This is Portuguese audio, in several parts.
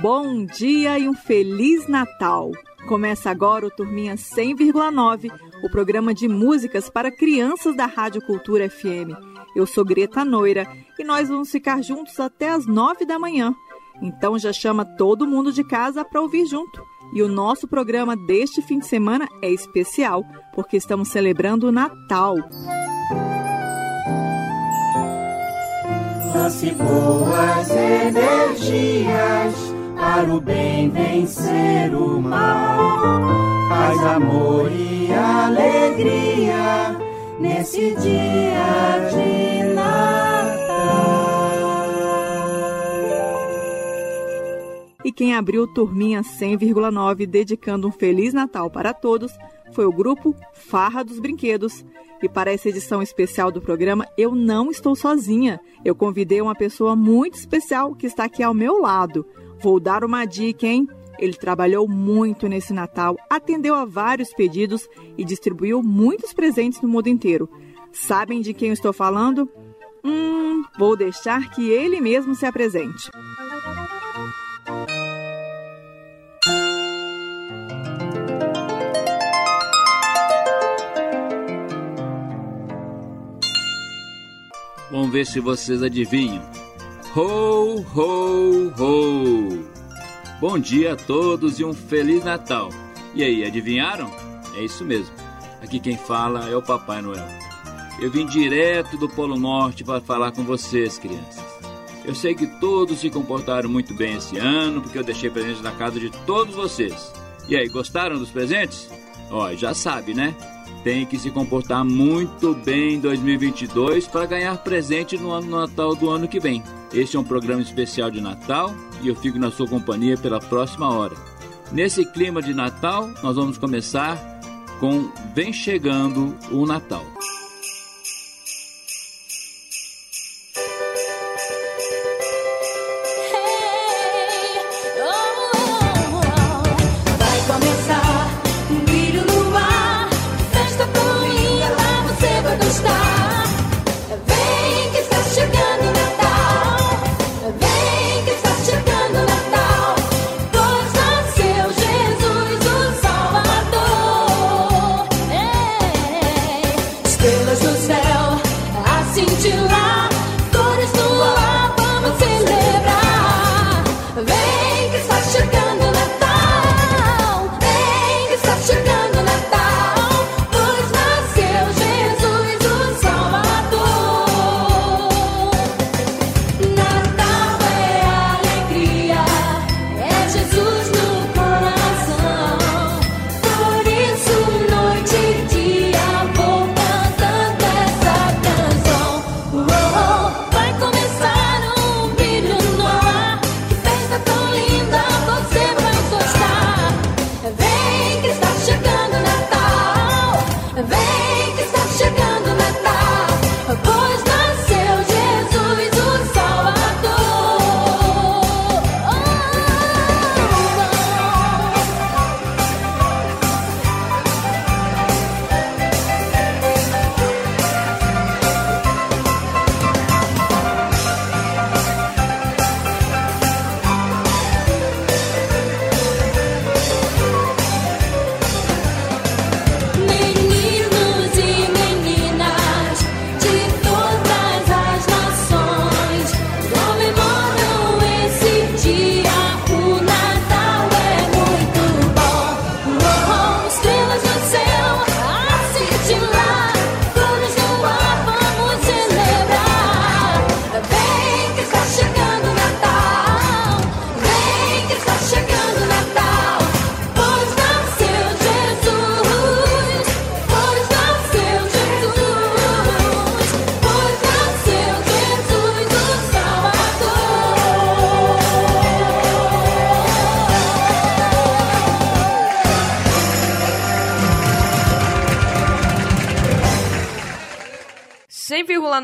Bom dia e um Feliz Natal! Começa agora o Turminha 100,9, o programa de músicas para crianças da Rádio Cultura FM. Eu sou Greta Noira e nós vamos ficar juntos até as 9 da manhã. Então já chama todo mundo de casa para ouvir junto. E o nosso programa deste fim de semana é especial, porque estamos celebrando o Natal. Lance boas energias para o bem vencer o mal. Paz, amor e alegria nesse dia de Natal. E quem abriu Turminha 100,9 dedicando um Feliz Natal para todos foi o grupo Farra dos Brinquedos. E para essa edição especial do programa, eu não estou sozinha. Eu convidei uma pessoa muito especial que está aqui ao meu lado. Vou dar uma dica, hein? Ele trabalhou muito nesse Natal, atendeu a vários pedidos e distribuiu muitos presentes no mundo inteiro. Sabem de quem eu estou falando? Hum, vou deixar que ele mesmo se apresente. Vamos ver se vocês adivinham. Ho, ho, ho! Bom dia a todos e um Feliz Natal! E aí, adivinharam? É isso mesmo. Aqui quem fala é o Papai Noel. Eu vim direto do Polo Norte para falar com vocês, crianças. Eu sei que todos se comportaram muito bem esse ano, porque eu deixei presentes na casa de todos vocês. E aí, gostaram dos presentes? Ó, já sabe, né? Tem que se comportar muito bem em 2022 para ganhar presente no ano Natal do ano que vem. Este é um programa especial de Natal e eu fico na sua companhia pela próxima hora. Nesse clima de Natal, nós vamos começar com Vem Chegando o Natal.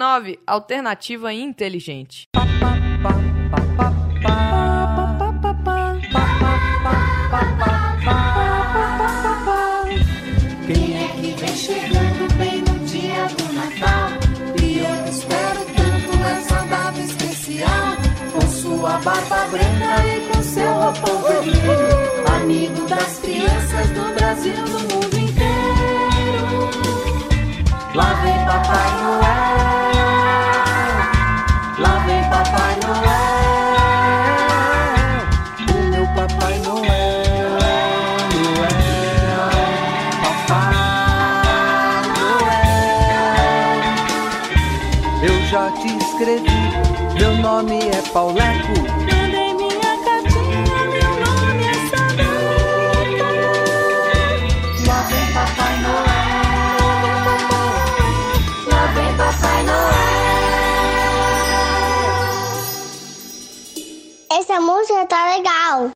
9. Alternativa inteligente. Quem é que vem chegando no dia do Natal? E eu espero tanto especial. Com sua branca e com seu roupão vermelho. Amigo das crianças Brasil, do mundo inteiro. Lá vem Papai Pauleco. Mandei minha cartinha, meu nome é Samanta. Lá vem Papai Noel, lá vem Papai Noel. Essa música tá legal.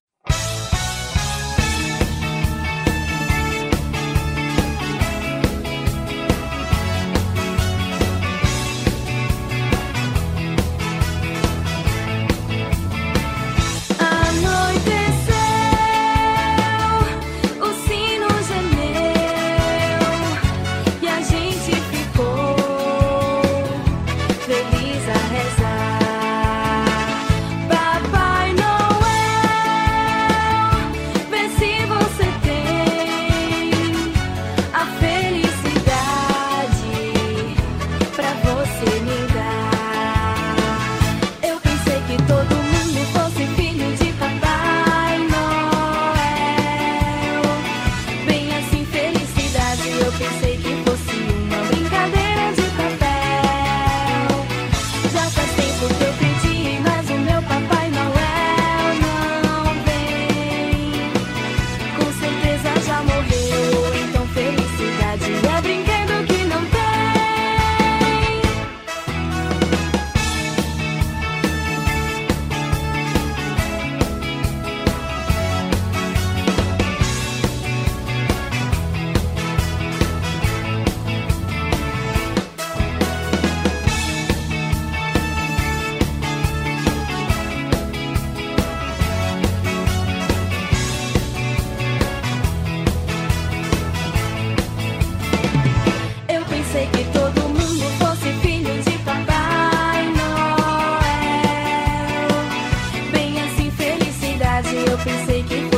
Felicidade. Eu pensei que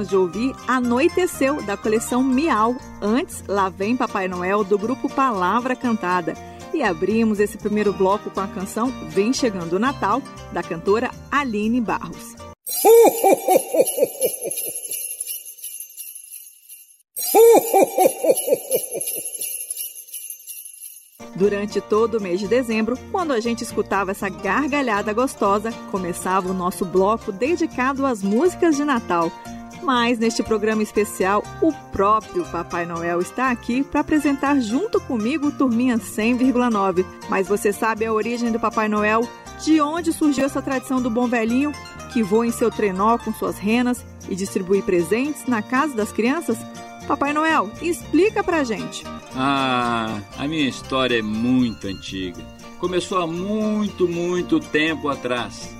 Acabamos de ouvir Anoiteceu, da coleção Miau. Antes, Lá Vem Papai Noel, do grupo Palavra Cantada. E abrimos esse primeiro bloco com a canção Vem Chegando o Natal, da cantora Aline Barros. Durante todo o mês de dezembro, quando a gente escutava essa gargalhada gostosa, começava o nosso bloco dedicado às músicas de Natal. Mas neste programa especial, o próprio Papai Noel está aqui para apresentar junto comigo Turminha 100,9. Mas você sabe a origem do Papai Noel? De onde surgiu essa tradição do bom velhinho que voa em seu trenó com suas renas e distribui presentes na casa das crianças? Papai Noel, explica pra gente. Ah, a minha história é muito antiga. Começou há muito, muito tempo atrás.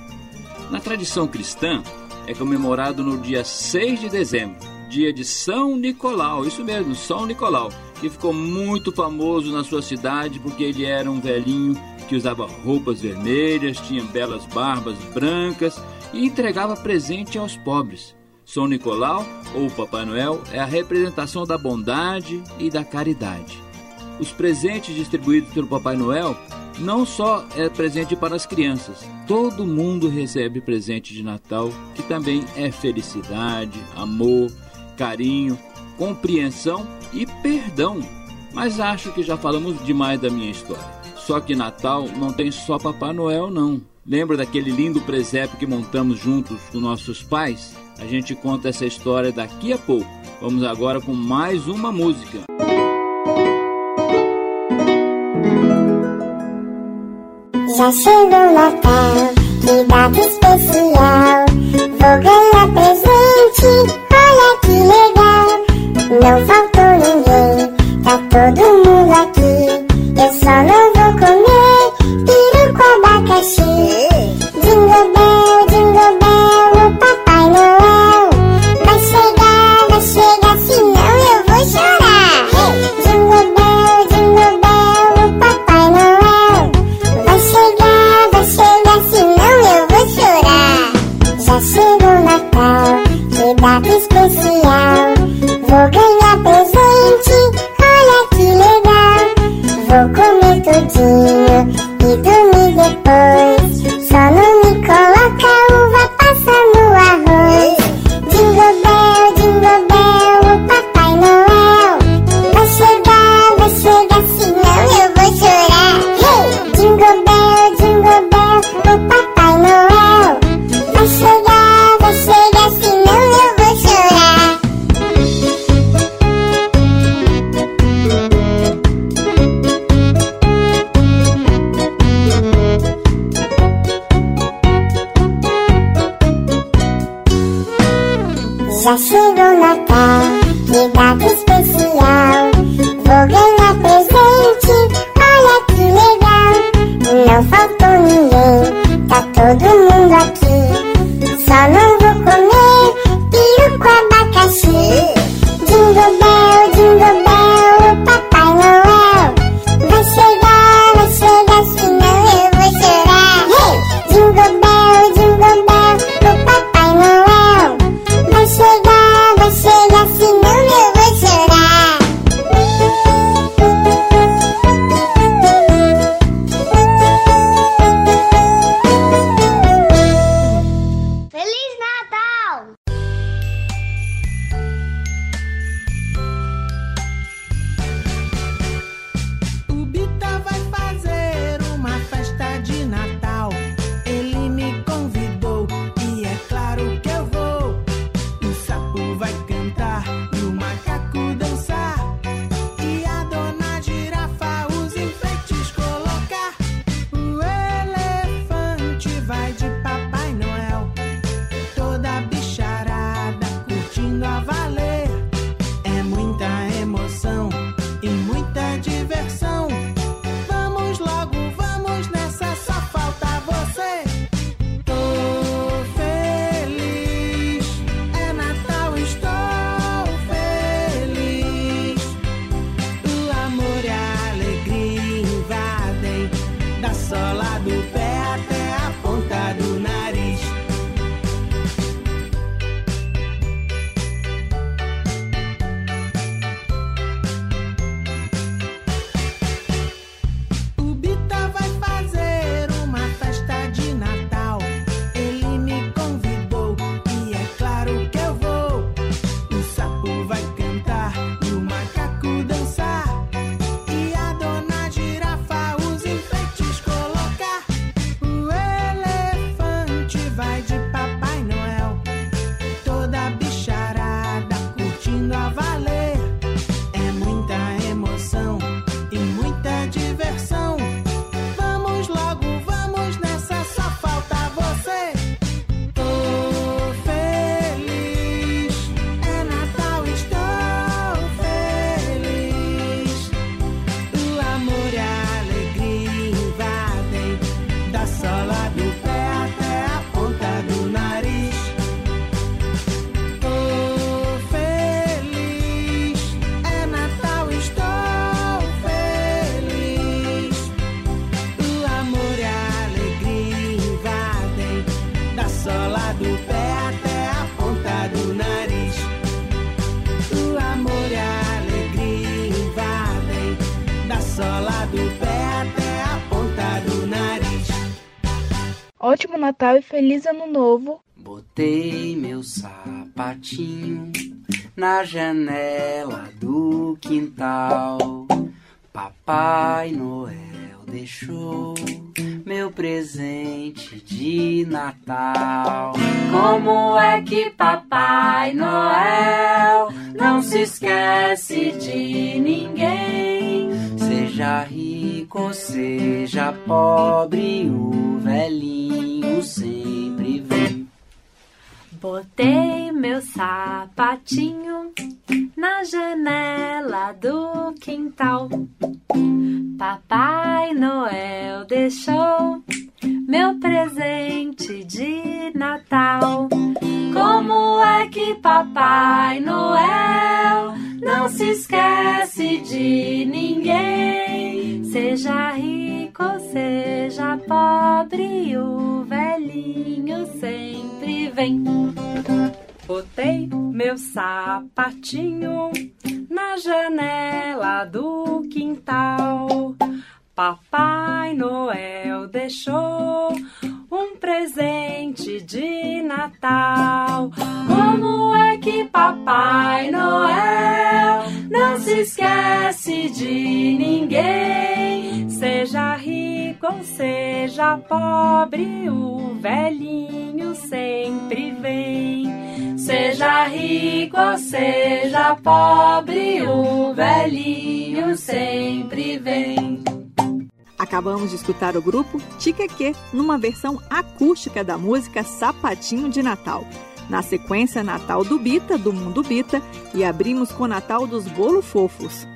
Na tradição cristã, é comemorado no dia 6 de dezembro, dia de São Nicolau, isso mesmo, São Nicolau, que ficou muito famoso na sua cidade porque ele era um velhinho que usava roupas vermelhas, tinha belas barbas brancas e entregava presente aos pobres. São Nicolau, ou Papai Noel, é a representação da bondade e da caridade. Os presentes distribuídos pelo Papai Noel não só é presente para as crianças, todo mundo recebe presente de Natal, que também é felicidade, amor, carinho, compreensão e perdão. Mas acho que já falamos demais da minha história. Só que Natal não tem só Papai Noel, não. Lembra daquele lindo presépio que montamos juntos com nossos pais? A gente conta essa história daqui a pouco. Vamos agora com mais uma música. Já chegou o Natal, que data especial. Vou ganhar presente, olha que legal. Não faltou ninguém, tá todo mundo ótimo Natal e feliz Ano Novo. Botei meu sapatinho na janela do quintal. Papai Noel deixou meu presente de Natal. Como é que Papai Noel não se esquece de ninguém? Seja rico seja pobre, o velhinho sempre vem. Botei meu sapatinho na janela do quintal. Papai Noel deixou meu presente de Natal. Como é que Papai Noel não se esquece de ninguém? Seja rico seja pobre, o velhinho sempre vem. Botei meu sapatinho na janela do quintal. Papai Noel deixou um presente de Natal. Como é que Papai Noel não se esquece de ninguém? Seja rico ou seja pobre, o velhinho sempre vem. Seja rico ou seja pobre, o velhinho sempre vem. Acabamos de escutar o grupo Tiqueque numa versão acústica da música Sapatinho de Natal. Na sequência, Natal do Bita, do Mundo Bita, e abrimos com Natal dos Bolo Fofos.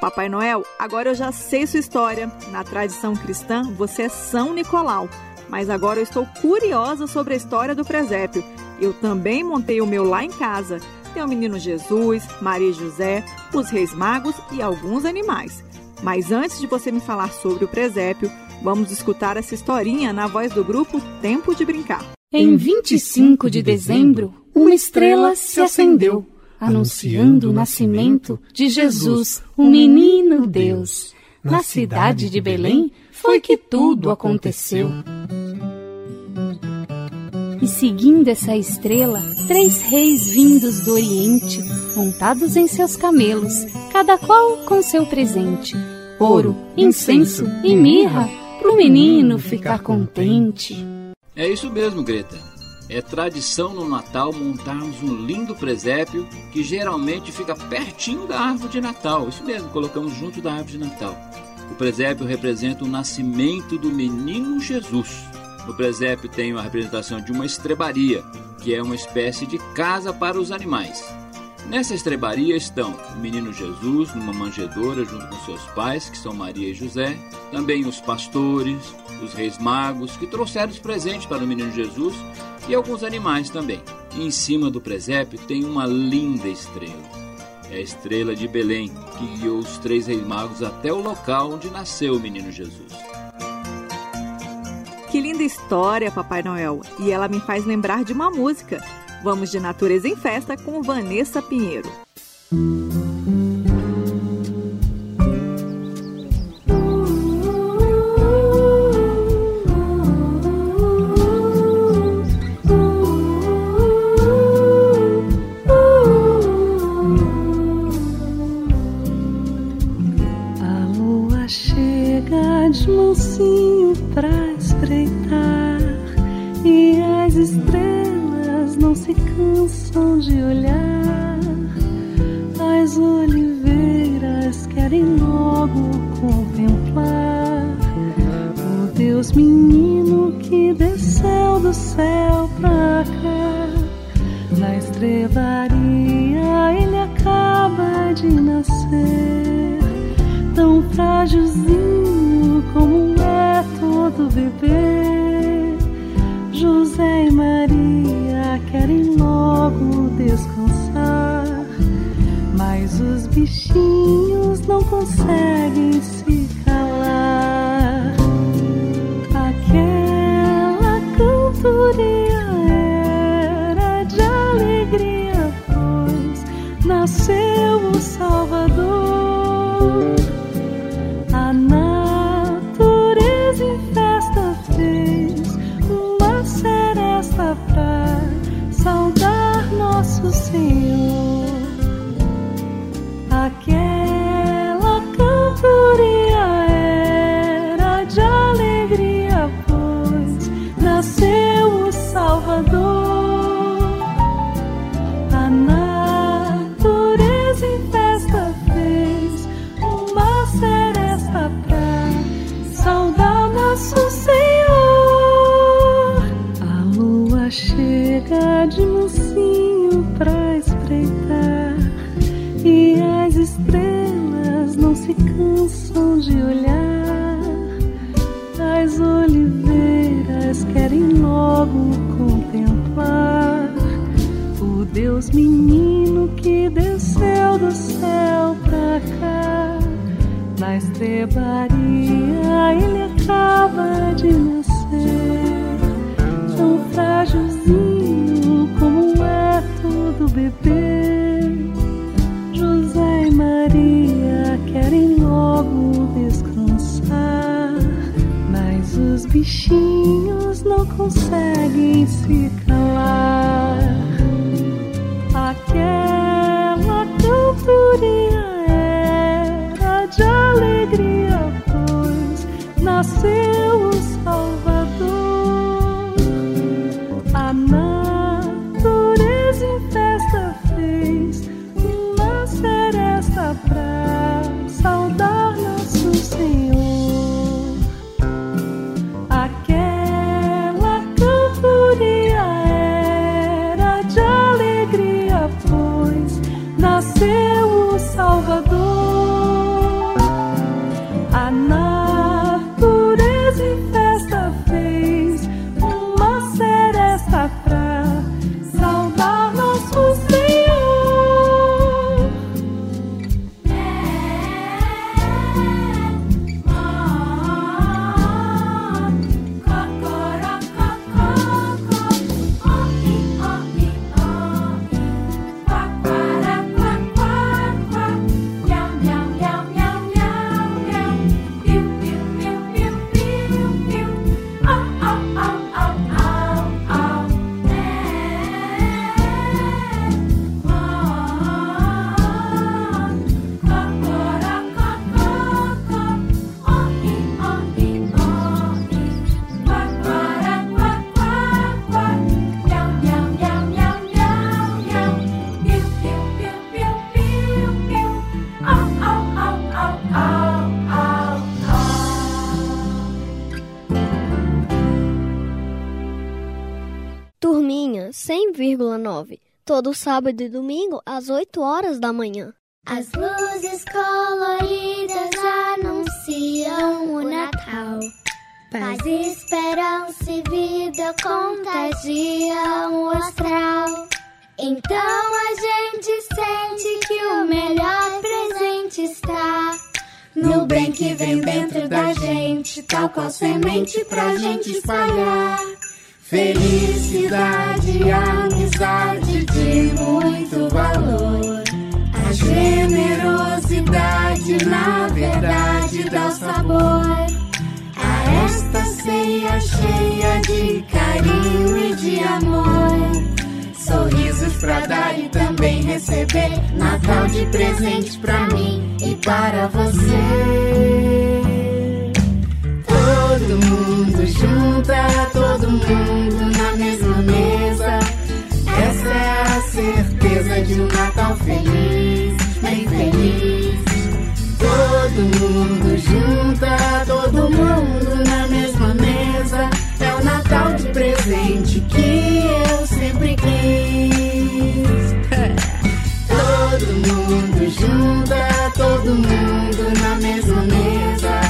Papai Noel, agora eu já sei sua história. Na tradição cristã, você é São Nicolau. Mas agora eu estou curiosa sobre a história do presépio. Eu também montei o meu lá em casa. Tem o menino Jesus, Maria e José, os reis magos e alguns animais. Mas antes de você me falar sobre o presépio, vamos escutar essa historinha na voz do grupo Tempo de Brincar. Em 25 de dezembro, uma estrela se acendeu, anunciando o nascimento de Jesus, o menino Deus. Na cidade de Belém foi que tudo aconteceu. E seguindo essa estrela, três reis vindos do Oriente, montados em seus camelos, cada qual com seu presente: ouro, incenso e mirra, pro menino ficar contente. É isso mesmo, Greta. É tradição no Natal montarmos um lindo presépio que geralmente fica pertinho da árvore de Natal. Isso mesmo, colocamos junto da árvore de Natal. O presépio representa o nascimento do menino Jesus. No presépio tem a representação de uma estrebaria, que é uma espécie de casa para os animais. Nessa estrebaria estão o menino Jesus numa manjedoura junto com seus pais, que são Maria e José, também os pastores, os reis magos, que trouxeram os presentes para o menino Jesus e alguns animais também. E em cima do presépio tem uma linda estrela. É a estrela de Belém, que guiou os três reis magos até o local onde nasceu o menino Jesus. Que linda história, Papai Noel! E ela me faz lembrar de uma música. Vamos de Natureza em Festa com Vanessa Pinheiro. Deus menino que desceu do céu pra cá. Na estrebaria ele acaba de nascer, tão frágilzinho como é todo bebê. José e Maria querem logo descansar, mas os bichinhos não conseguem se 100,9. Todo sábado e domingo às 8 horas da manhã. As luzes coloridas anunciam o Natal. Paz, esperança e vida contagiam o astral. Então a gente sente que o melhor presente está no bem que vem dentro da gente, tal qual semente pra gente espalhar. Felicidade, amizade de muito valor. A generosidade, na verdade, dá o sabor a esta ceia cheia de carinho e de amor. Sorrisos pra dar e também receber. Natal de presente pra mim e para você. Todo mundo junta, todo mundo na mesma mesa. Essa é a certeza de um Natal feliz, bem feliz. Todo mundo junta, todo mundo na mesma mesa. É o Natal de presente que eu sempre quis. Todo mundo junta, todo mundo na mesma mesa.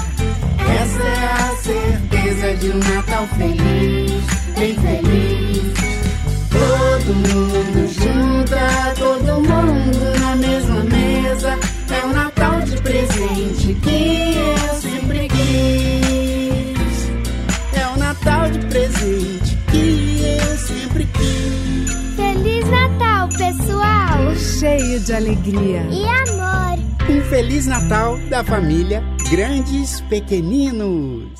Certeza de um Natal feliz, bem feliz. Todo mundo junta, todo mundo na mesma mesa. É o Natal de presente que eu sempre quis. É o Natal de presente que eu sempre quis. Feliz Natal, pessoal! Cheio de alegria. E amor! Um Feliz Natal da família Grandes Pequeninos.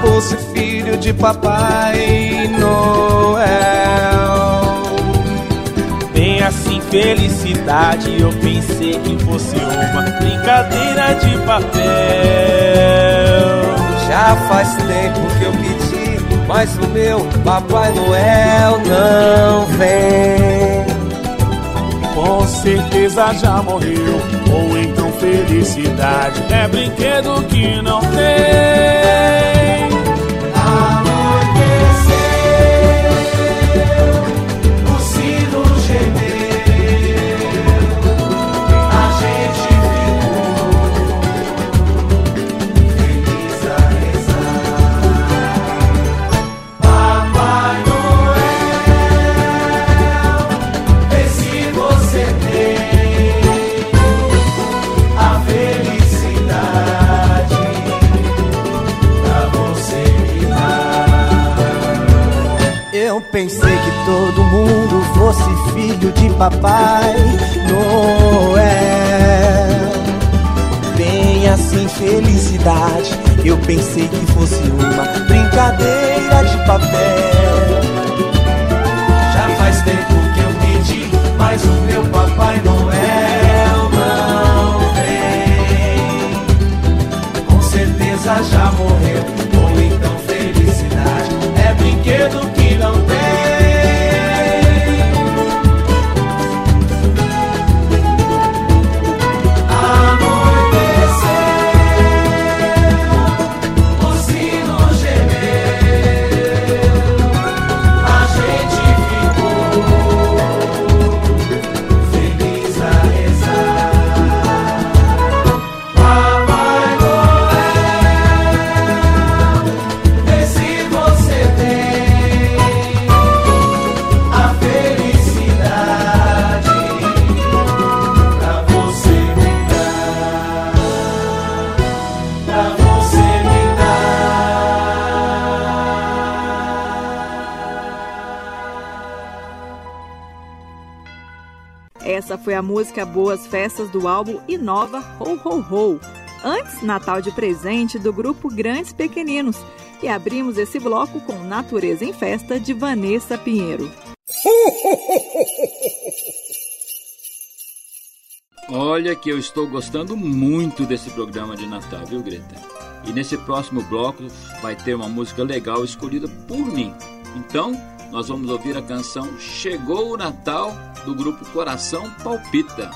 Fosse filho de Papai Noel. Bem assim, felicidade, eu pensei que fosse uma brincadeira de papel. Já faz tempo que eu pedi, mas o meu Papai Noel não vem. Com certeza já morreu, ou então felicidade é brinquedo que não tem. Papai Noel. Bem assim, felicidade. Eu pensei que fosse uma brincadeira de papel. Essa foi a música Boas Festas do álbum Inova Ho Ho Ho. Antes, Natal de Presente do grupo Grandes Pequeninos. E abrimos esse bloco com Natureza em Festa de Vanessa Pinheiro. Olha que eu estou gostando muito desse programa de Natal, viu, Greta? E nesse próximo bloco vai ter uma música legal escolhida por mim. Então, nós vamos ouvir a canção Chegou o Natal do grupo Coração Palpita.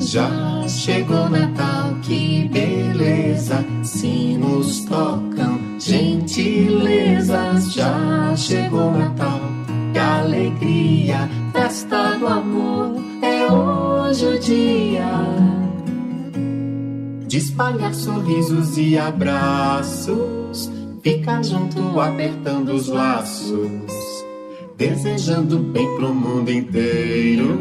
Já chegou Natal, que beleza, sinos tocam, gentilezas. Já chegou Natal, que alegria, festa do amor, é hoje o dia de espalhar sorrisos e abraços, ficar junto apertando os laços, desejando bem pro mundo inteiro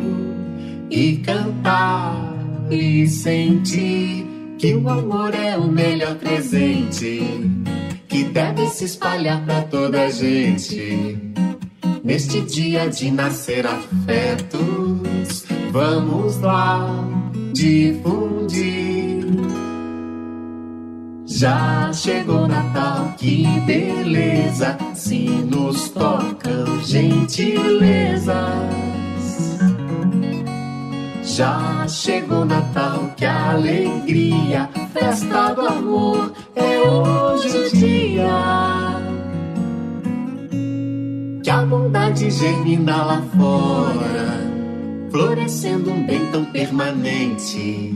e cantar e sentir que o amor é o melhor presente que deve se espalhar pra toda a gente. Neste dia de nascer afetos, vamos lá difundir. Já chegou Natal, que beleza, sinos tocam gentilezas. Já chegou Natal, que alegria, festa do amor, é hoje o dia. Que a bondade germina lá fora, florescendo um bem tão permanente.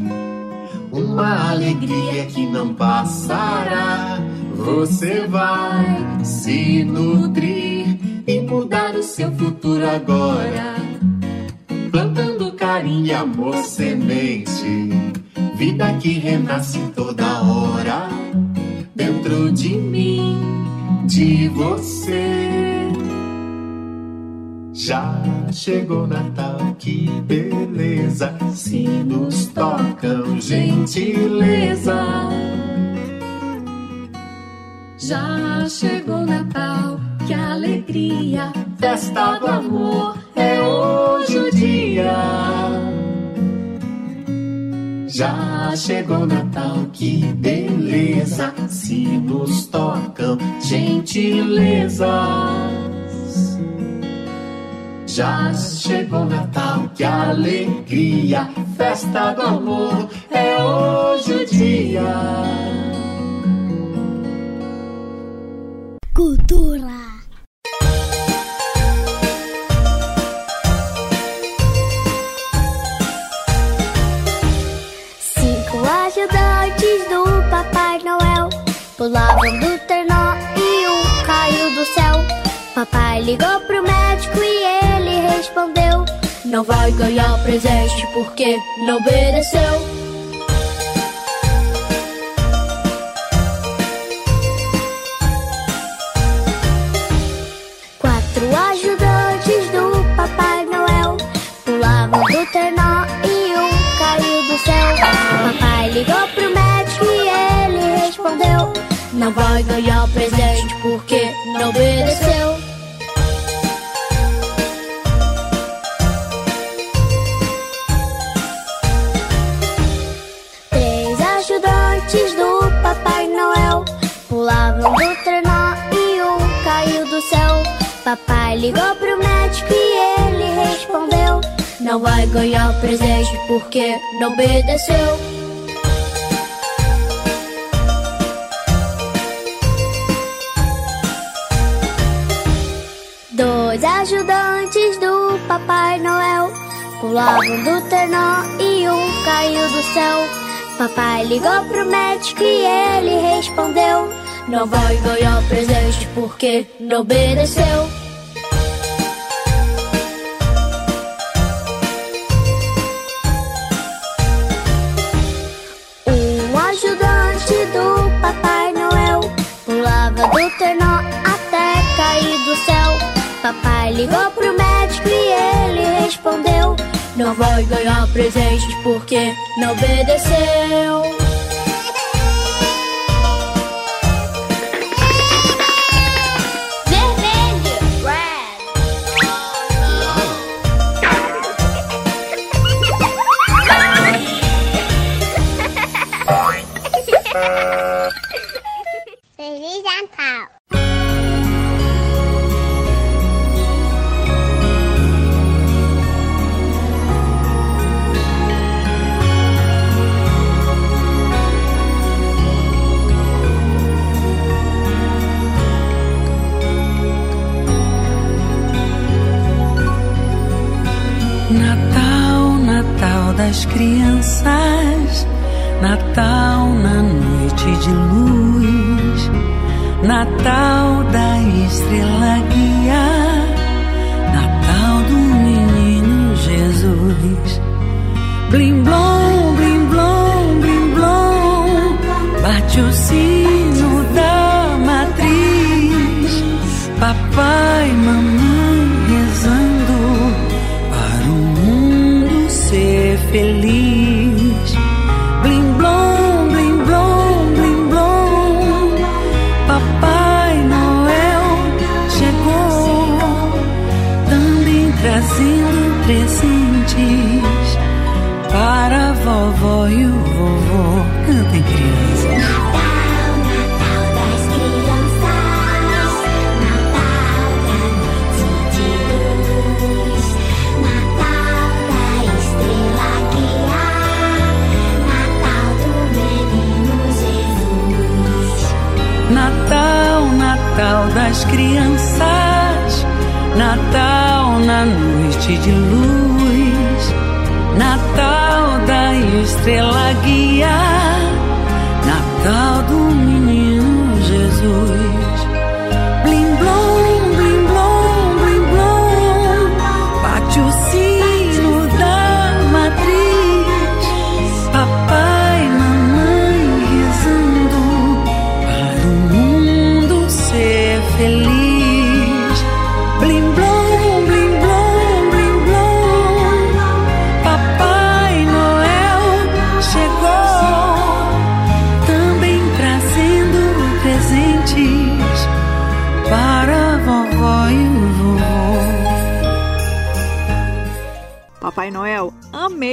Uma alegria que não passará. Você vai se nutrir e mudar o seu futuro agora. Plantando carinho e amor semente. Vida que renasce toda hora. Dentro de mim, de você. Já chegou Natal, que beleza. Sinos tocam, gentileza. Já chegou Natal, que alegria. Festa do amor é hoje o dia. Já chegou Natal, que beleza! Sinos tocam, gentileza! Já chegou Natal, que alegria! Festa do amor é hoje o dia. Cultura. não vai ganhar presente porque não obedeceu. Quatro ajudantes do Papai Noel pulavam do ternó e um caiu do céu. Papai ligou pro médico e ele respondeu: Não vai ganhar presente porque não obedeceu. Não obedeceu. Papai ligou pro médico e ele respondeu: Não vai ganhar presente porque não obedeceu. Dois ajudantes do Papai Noel pulavam do trenó e um caiu do céu. Papai ligou pro médico e ele respondeu: Não vai ganhar presente porque não obedeceu. não vai ganhar presentes porque não obedeceu. noite de luz, Natal da estrela guia.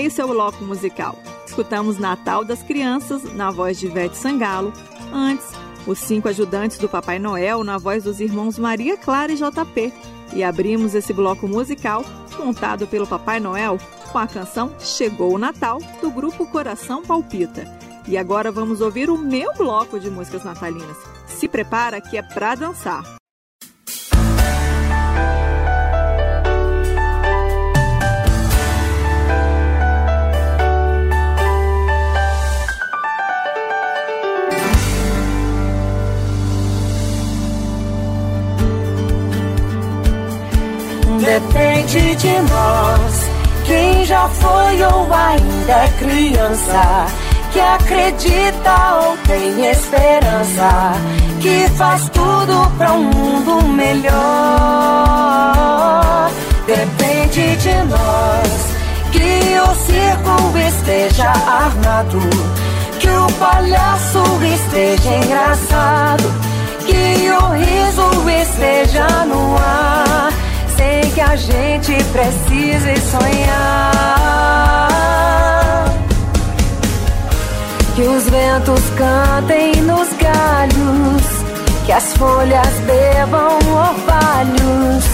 terminei seu bloco musical. Escutamos Natal das Crianças, na voz de Ivete Sangalo. Antes, os cinco ajudantes do Papai Noel, na voz dos irmãos Maria Clara e JP. E abrimos esse bloco musical, montado pelo Papai Noel, com a canção Chegou o Natal, do grupo Coração Palpita. E agora vamos ouvir o meu bloco de músicas natalinas. Se prepara que é pra dançar. Depende de nós, quem já foi ou ainda é criança, que acredita ou tem esperança, que faz tudo para um mundo melhor. Depende de nós, que o circo esteja armado, que o palhaço esteja engraçado, que o riso esteja no ar sem que a gente precise sonhar. Que os ventos cantem nos galhos, que as folhas bebam orvalhos,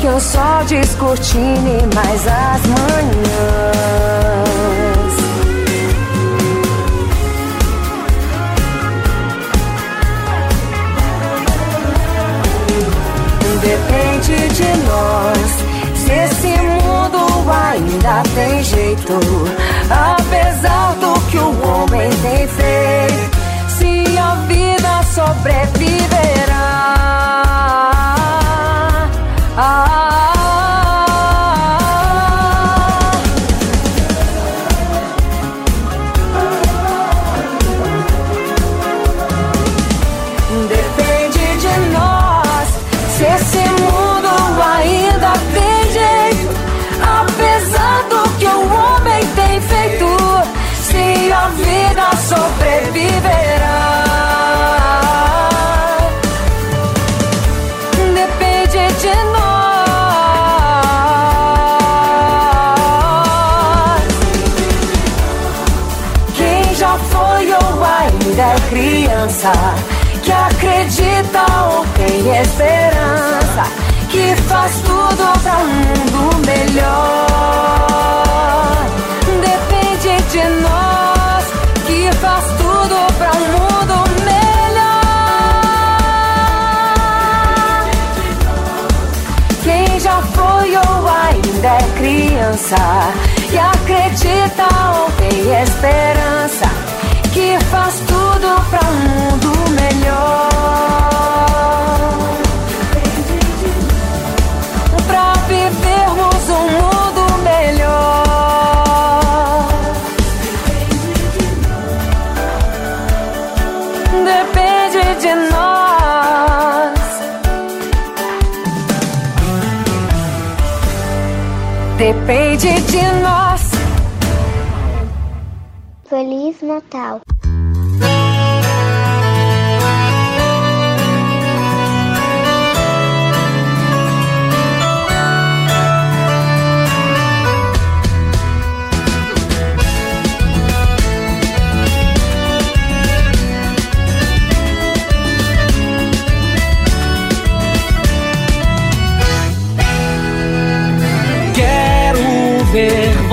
que o sol descortine mais as manhãs. Depende de nós. Se esse mundo ainda tem jeito, apesar do que o homem tem feito, se a vida sobreviverá. Ah, que acredita ou tem esperança,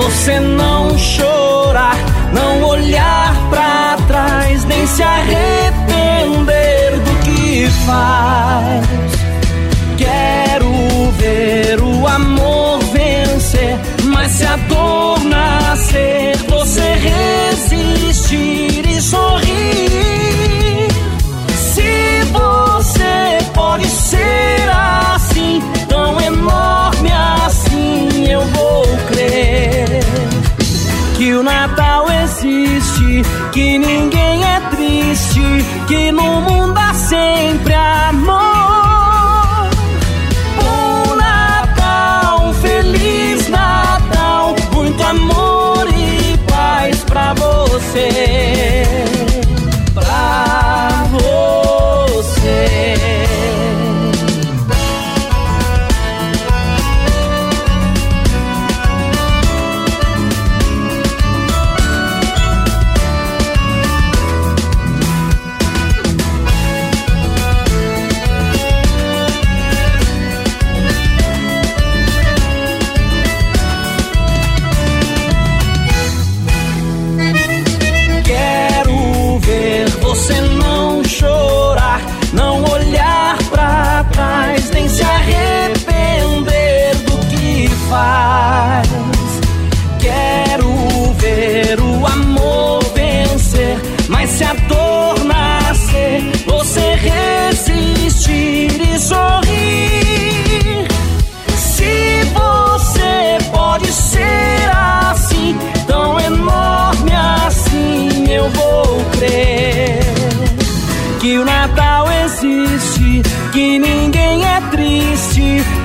você não chorar, não olhar pra trás, nem se arrepender do que faz. Que no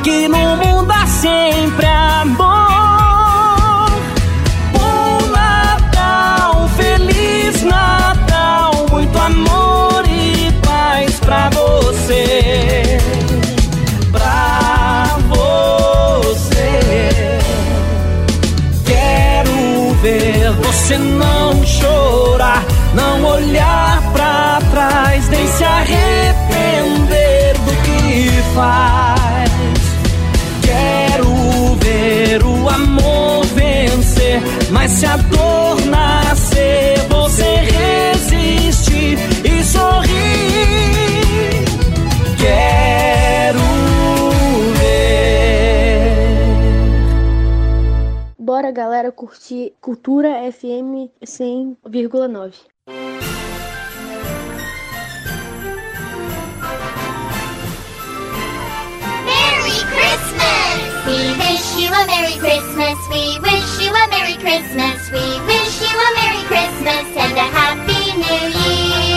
que no mundo há sempre amor. Bom Natal, Feliz Natal, muito amor e paz pra você. Pra você. Quero ver você não chorar, não olhar pra trás, nem se arrepender do que faz. Se a dor nascer, você resiste e sorri. Quero ver. Bora, galera, curtir Cultura FM 100,9. Merry Christmas! We wish you a Merry Christmas. We wish you a Merry Christmas. We wish you a Merry Christmas and a Happy New Year.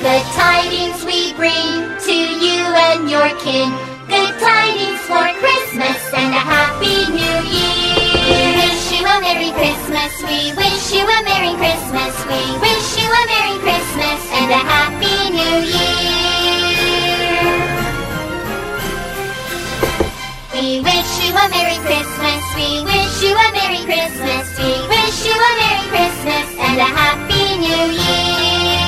Good tidings we bring to you and your kin. Good tidings for Christmas and a Happy New Year. We wish you a Merry Christmas. We wish you a Merry Christmas. We wish you a Merry Christmas and a Happy New Year. We wish you a Merry Christmas. We wish you a Merry Christmas. We wish you a Merry Christmas and a Happy New Year.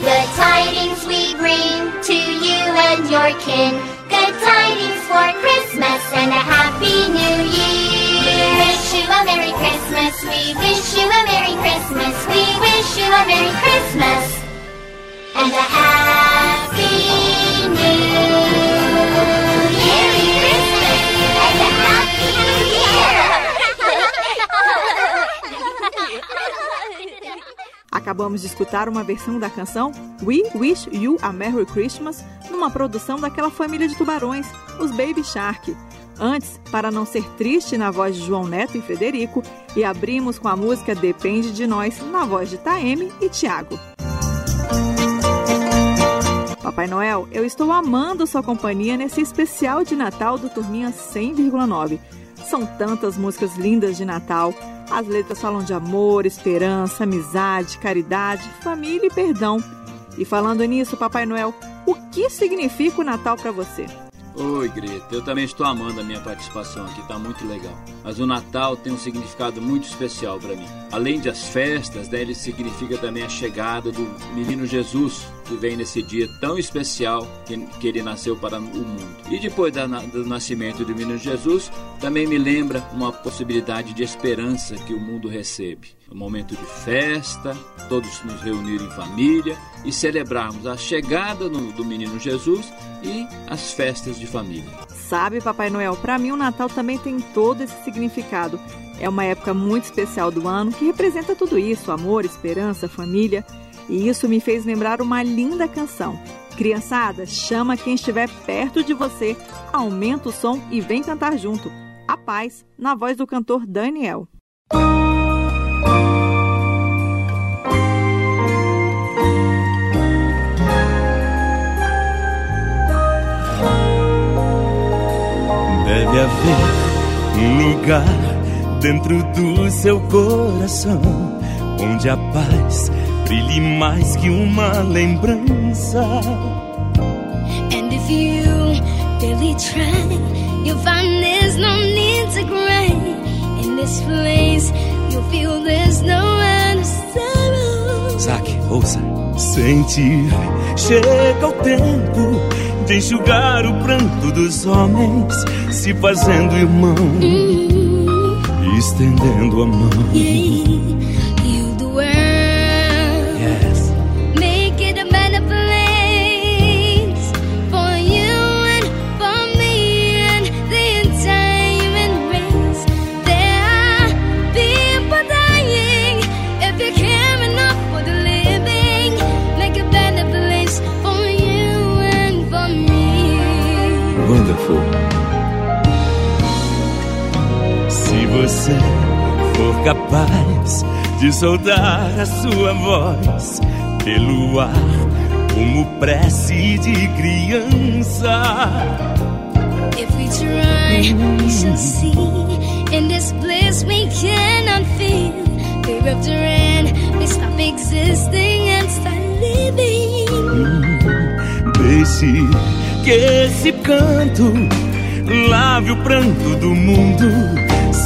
Good tidings we bring to you and your kin. Good tidings for Christmas and a Happy New Year. We wish you a Merry Christmas. We wish you a Merry Christmas. We wish you a Merry Christmas and a Happy Acabamos de escutar uma versão da canção We Wish You a Merry Christmas numa produção daquela família de tubarões, os Baby Shark. Antes, para não ser triste na voz de João Neto e Frederico, e abrimos com a música Depende de Nós na voz de Taeme e Tiago. Papai Noel, eu estou amando sua companhia nesse especial de Natal do Turminha 100,9. São tantas músicas lindas de Natal. As letras falam de amor, esperança, amizade, caridade, família e perdão. E falando nisso, Papai Noel, o que significa o Natal para você? Oi, Greta. Eu também estou amando a minha participação aqui, tá muito legal. Mas o Natal tem um significado muito especial para mim. Além das festas, né, ele significa também a chegada do menino Jesus, que vem nesse dia tão especial que, que ele nasceu para o mundo. E depois da, do nascimento do menino Jesus, também me lembra uma possibilidade de esperança que o mundo recebe. Um momento de festa, todos nos reunir em família e celebrarmos a chegada do, do menino Jesus e as festas de família. Sabe, Papai Noel, para mim o Natal também tem todo esse significado. É uma época muito especial do ano que representa tudo isso: amor, esperança, família. E isso me fez lembrar uma linda canção. Criançada, chama quem estiver perto de você, aumenta o som e vem cantar junto. A paz, na voz do cantor Daniel. Deve haver um lugar dentro do seu coração onde a paz brilhe mais que uma lembrança. And if you really try, you'll find there's no need to cry. In this place, you'll feel there's no end of sorrow. Zaque, ouça. Sentir, chega o tempo de enxugar o pranto dos homens, se fazendo irmão, e estendendo a mão. You capaz de soltar a sua voz pelo ar como prece de criança. If we try, we shall see. In this bliss we cannot feel. Fear of Duran, we stop existing and start living. Deixe que esse canto lave o pranto do mundo,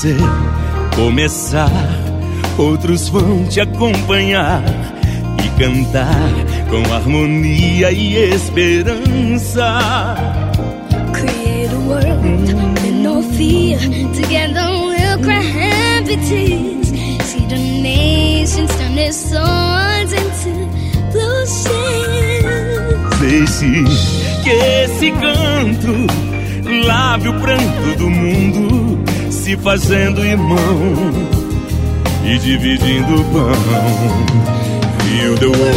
você começar, outros vão te acompanhar e cantar com harmonia e esperança. Create a world with no fear. Together we'll cry happy tears. See the nations turn their swords into bloodshed. Deixe que esse canto lave o pranto do mundo, se fazendo irmão e dividindo o pão. Feel the world,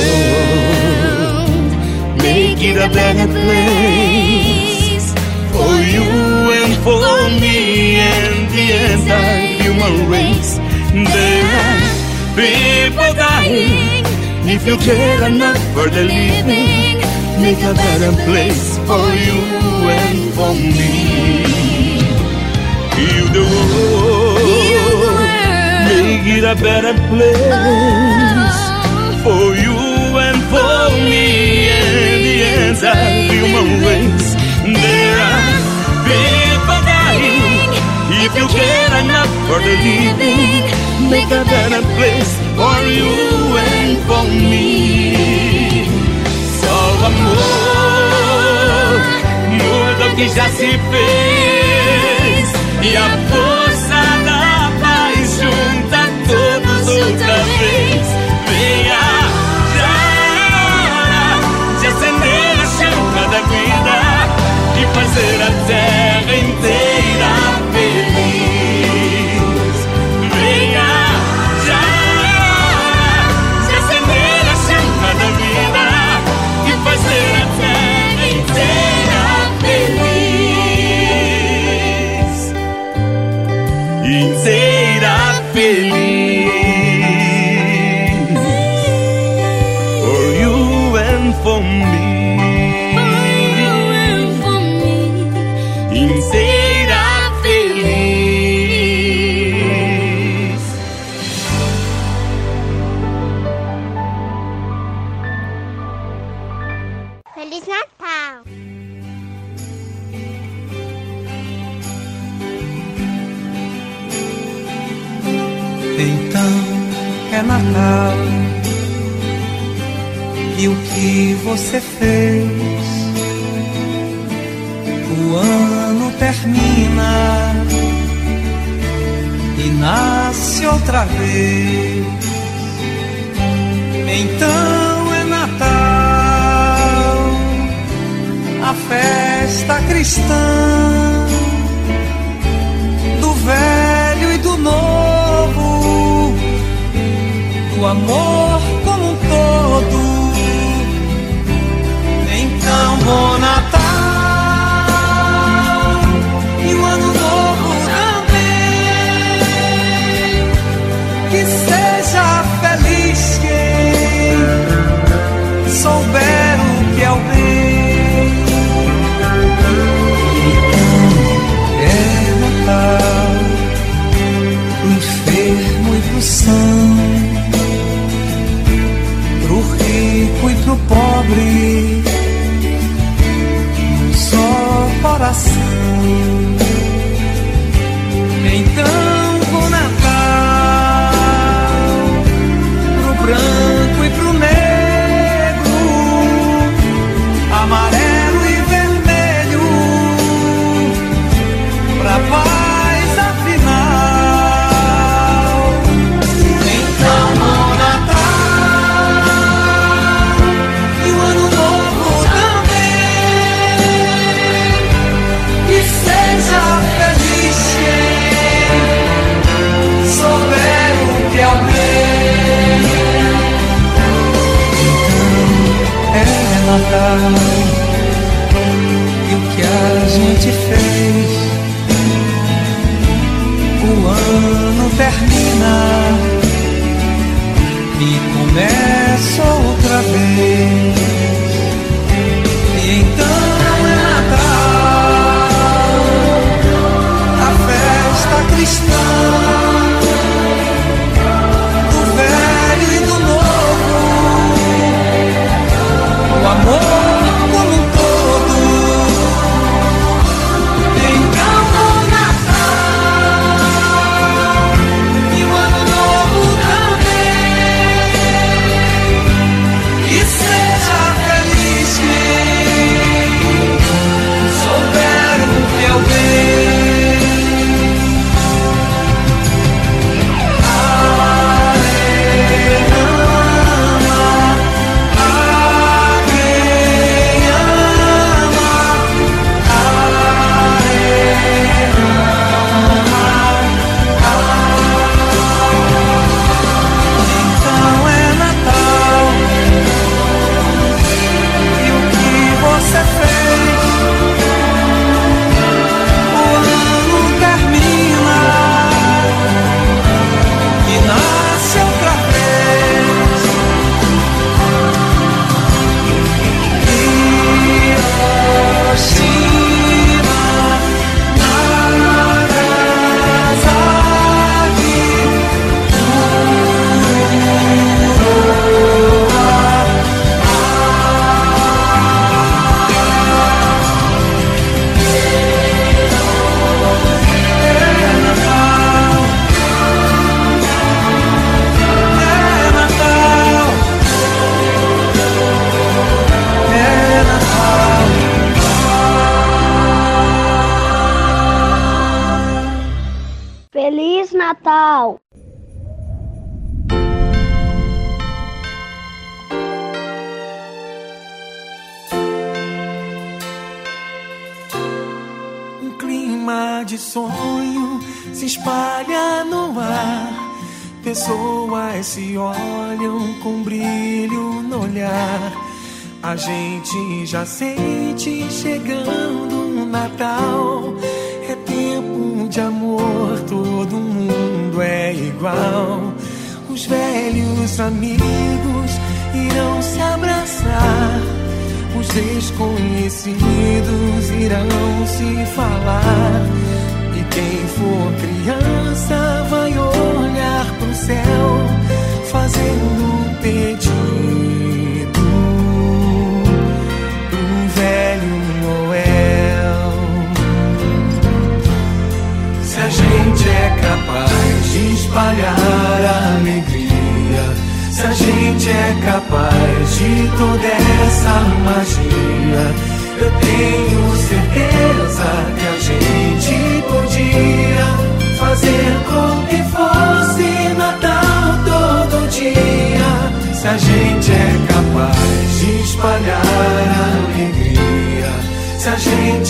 make it a better place for you and for me and the entire human race. There are people dying. If you care enough for the living, make a better place for you and for me. The make it a better place for you and for me and the entire human race. There are people dying. If you care enough for the living, make a better place for you and for me. Só o amor muda o que já se fez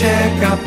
a gente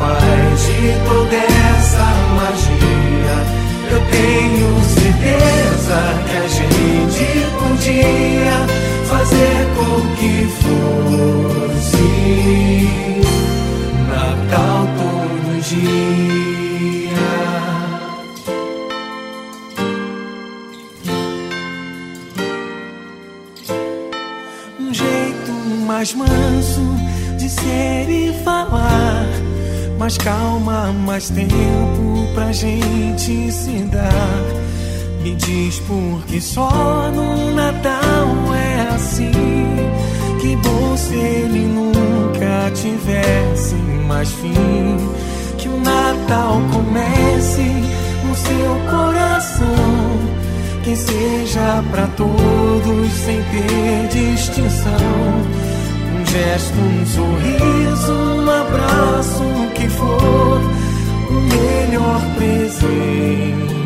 diz por que só no Natal é assim. Que bom se ele nunca nunca tivesse mais fim. Que o Natal comece no seu coração. Que seja para todos sem ter distinção. Um gesto, um sorriso, um abraço, o que for, o melhor presente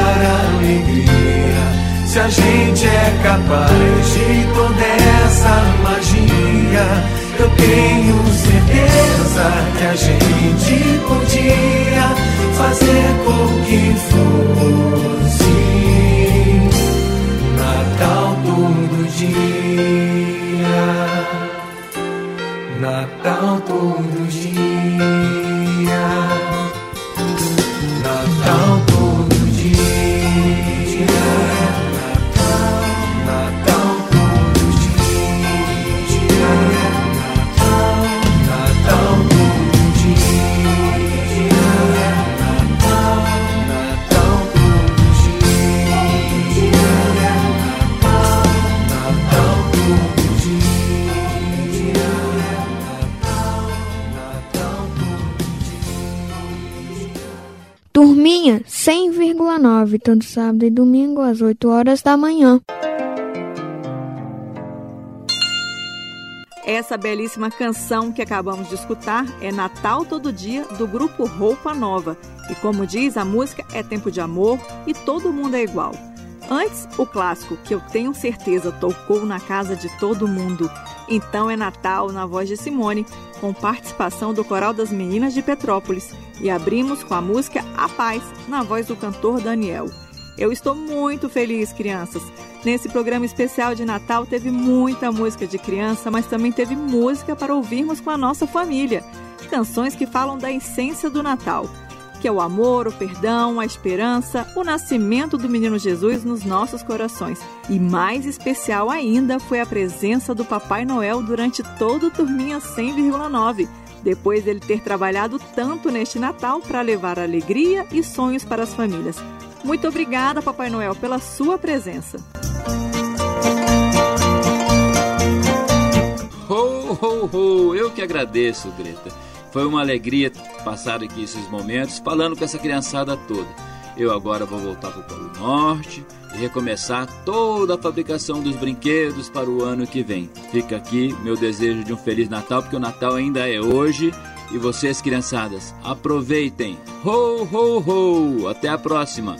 alegria, se a gente é capaz de toda essa magia, eu tenho certeza que a gente podia fazer com que fosse Natal todo dia, Natal todo dia. 100,9, todo sábado e domingo às 8 horas da manhã. Essa belíssima canção que acabamos de escutar é Natal Todo Dia, do grupo Roupa Nova. E como diz, a música é tempo de amor e todo mundo é igual. Antes, o clássico, que eu tenho certeza tocou na casa de todo mundo. Então é Natal, na voz de Simone, com participação do Coral das Meninas de Petrópolis. E abrimos com a música A Paz, na voz do cantor Daniel. Eu estou muito feliz, crianças. Nesse programa especial de Natal teve muita música de criança, mas também teve música para ouvirmos com a nossa família. Canções que falam da essência do Natal, que é o amor, o perdão, a esperança, o nascimento do menino Jesus nos nossos corações. E mais especial ainda foi a presença do Papai Noel durante todo o Turminha 100,9 depois dele ter trabalhado tanto neste Natal para levar alegria e sonhos para as famílias. Muito obrigada, Papai Noel, pela sua presença. Ho, ho, ho! Eu que agradeço, Greta. Foi uma alegria passar aqui esses momentos falando com essa criançada toda. Eu agora vou voltar para o Polo Norte e recomeçar toda a fabricação dos brinquedos para o ano que vem. Fica aqui meu desejo de um Feliz Natal, porque o Natal ainda é hoje. E vocês, criançadas, aproveitem! Ho, ho, ho! Até a próxima!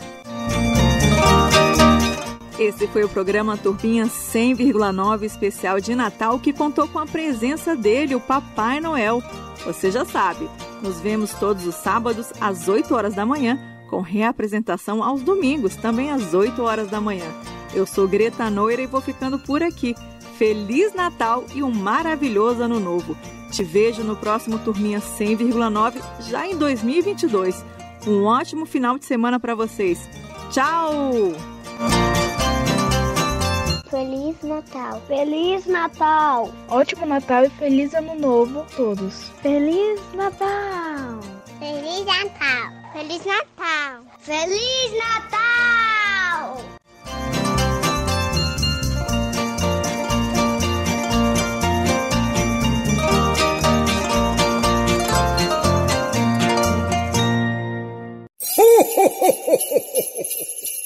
Esse foi o programa Turbinha 100,9 especial de Natal que contou com a presença dele, o Papai Noel. Você já sabe, nos vemos todos os sábados às 8 horas da manhã, com reapresentação aos domingos, também às 8 horas da manhã. Eu sou Greta Noira e vou ficando por aqui. Feliz Natal e um maravilhoso Ano Novo. Te vejo no próximo Turminha 100,9 já em 2022. Um ótimo final de semana para vocês. Tchau! Feliz Natal. Feliz Natal. Ótimo Natal e feliz Ano Novo a todos. Feliz Natal. Feliz Natal. Feliz Natal. Feliz Natal.